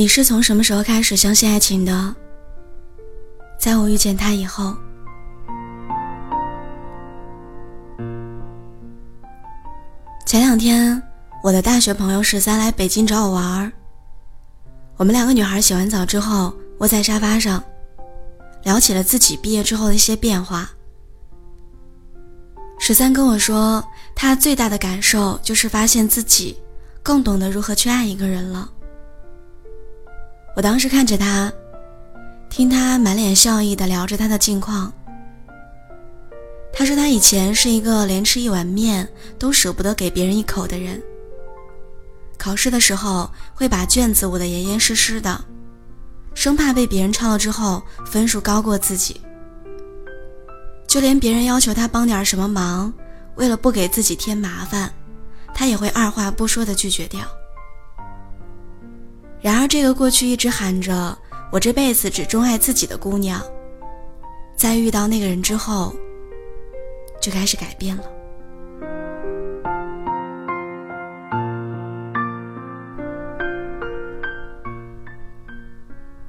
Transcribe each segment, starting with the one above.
你是从什么时候开始相信爱情的？在我遇见他以后。前两天，我的大学朋友十三来北京找我玩儿。我们两个女孩洗完澡之后，窝在沙发上，聊起了自己毕业之后的一些变化。十三跟我说，他最大的感受就是发现自己更懂得如何去爱一个人了。我当时看着他，听他满脸笑意的聊着他的近况。他说他以前是一个连吃一碗面都舍不得给别人一口的人。考试的时候会把卷子捂得严严实实的，生怕被别人抄了之后分数高过自己。就连别人要求他帮点什么忙，为了不给自己添麻烦，他也会二话不说的拒绝掉。然而，这个过去一直喊着“我这辈子只钟爱自己的”姑娘，在遇到那个人之后，就开始改变了。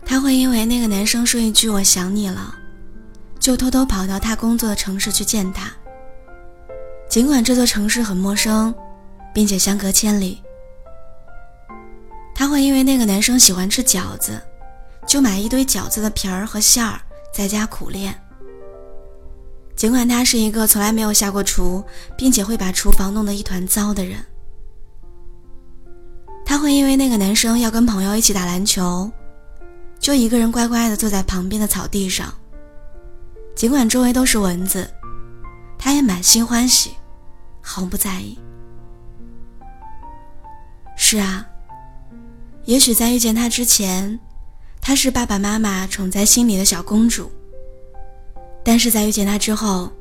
他会因为那个男生说一句“我想你了”，就偷偷跑到他工作的城市去见他。尽管这座城市很陌生，并且相隔千里。他会因为那个男生喜欢吃饺子，就买一堆饺子的皮儿和馅儿，在家苦练。尽管他是一个从来没有下过厨，并且会把厨房弄得一团糟的人。他会因为那个男生要跟朋友一起打篮球，就一个人乖乖的坐在旁边的草地上。尽管周围都是蚊子，他也满心欢喜，毫不在意。是啊。也许在遇见他之前，她是爸爸妈妈宠在心里的小公主。但是在遇见他之后，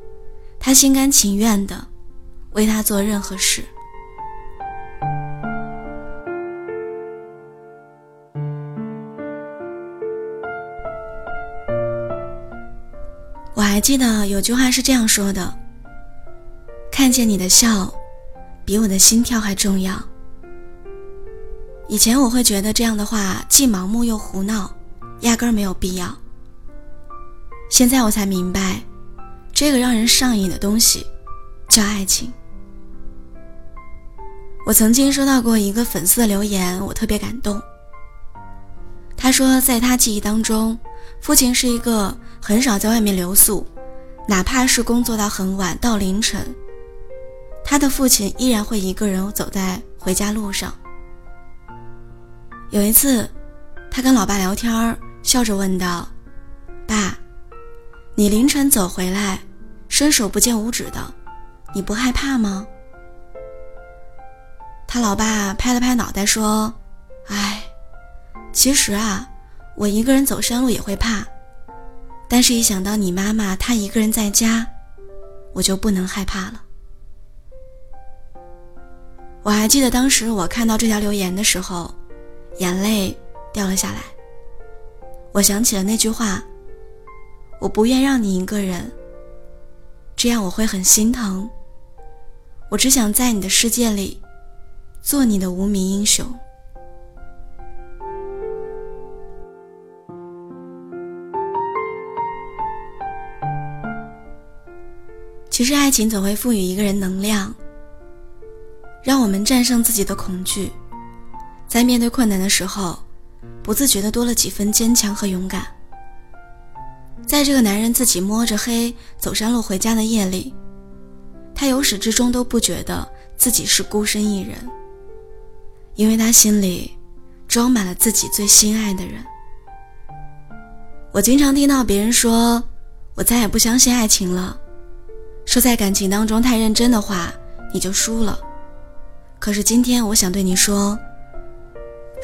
她心甘情愿的为他做任何事。我还记得有句话是这样说的：“看见你的笑，比我的心跳还重要。”以前我会觉得这样的话既盲目又胡闹，压根儿没有必要。现在我才明白，这个让人上瘾的东西叫爱情。我曾经收到过一个粉丝的留言，我特别感动。他说，在他记忆当中，父亲是一个很少在外面留宿，哪怕是工作到很晚到凌晨，他的父亲依然会一个人走在回家路上。有一次，他跟老爸聊天，笑着问道：“爸，你凌晨走回来，伸手不见五指的，你不害怕吗？”他老爸拍了拍脑袋说：“哎，其实啊，我一个人走山路也会怕，但是一想到你妈妈她一个人在家，我就不能害怕了。”我还记得当时我看到这条留言的时候。眼泪掉了下来。我想起了那句话：“我不愿让你一个人，这样我会很心疼。我只想在你的世界里，做你的无名英雄。”其实，爱情总会赋予一个人能量，让我们战胜自己的恐惧。在面对困难的时候，不自觉的多了几分坚强和勇敢。在这个男人自己摸着黑走山路回家的夜里，他由始至终都不觉得自己是孤身一人，因为他心里装满了自己最心爱的人。我经常听到别人说：“我再也不相信爱情了。”说在感情当中太认真的话，你就输了。可是今天我想对你说。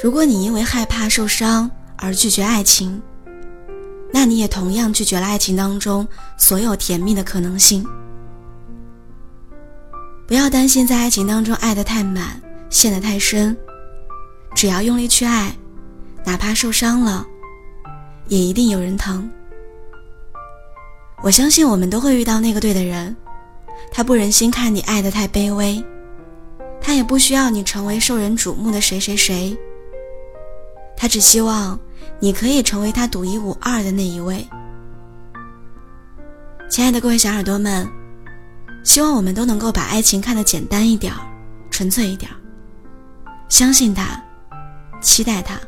如果你因为害怕受伤而拒绝爱情，那你也同样拒绝了爱情当中所有甜蜜的可能性。不要担心在爱情当中爱得太满，陷得太深，只要用力去爱，哪怕受伤了，也一定有人疼。我相信我们都会遇到那个对的人，他不忍心看你爱得太卑微，他也不需要你成为受人瞩目的谁谁谁。他只希望你可以成为他独一无二的那一位。亲爱的各位小耳朵们，希望我们都能够把爱情看得简单一点儿，纯粹一点儿，相信他，期待他。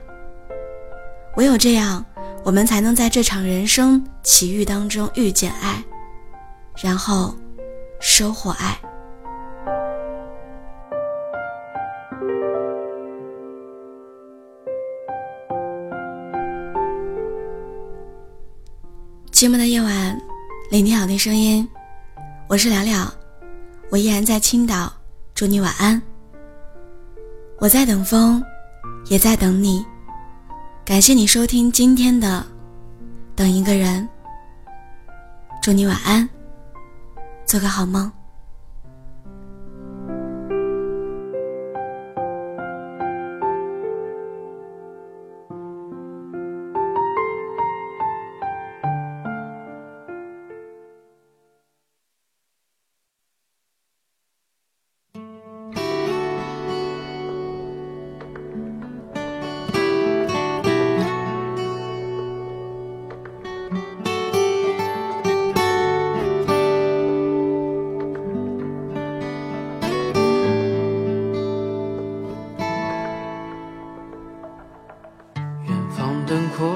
唯有这样，我们才能在这场人生奇遇当中遇见爱，然后收获爱。寂寞的夜晚，聆听好听声音，我是了了，我依然在青岛，祝你晚安。我在等风，也在等你。感谢你收听今天的《等一个人》，祝你晚安，做个好梦。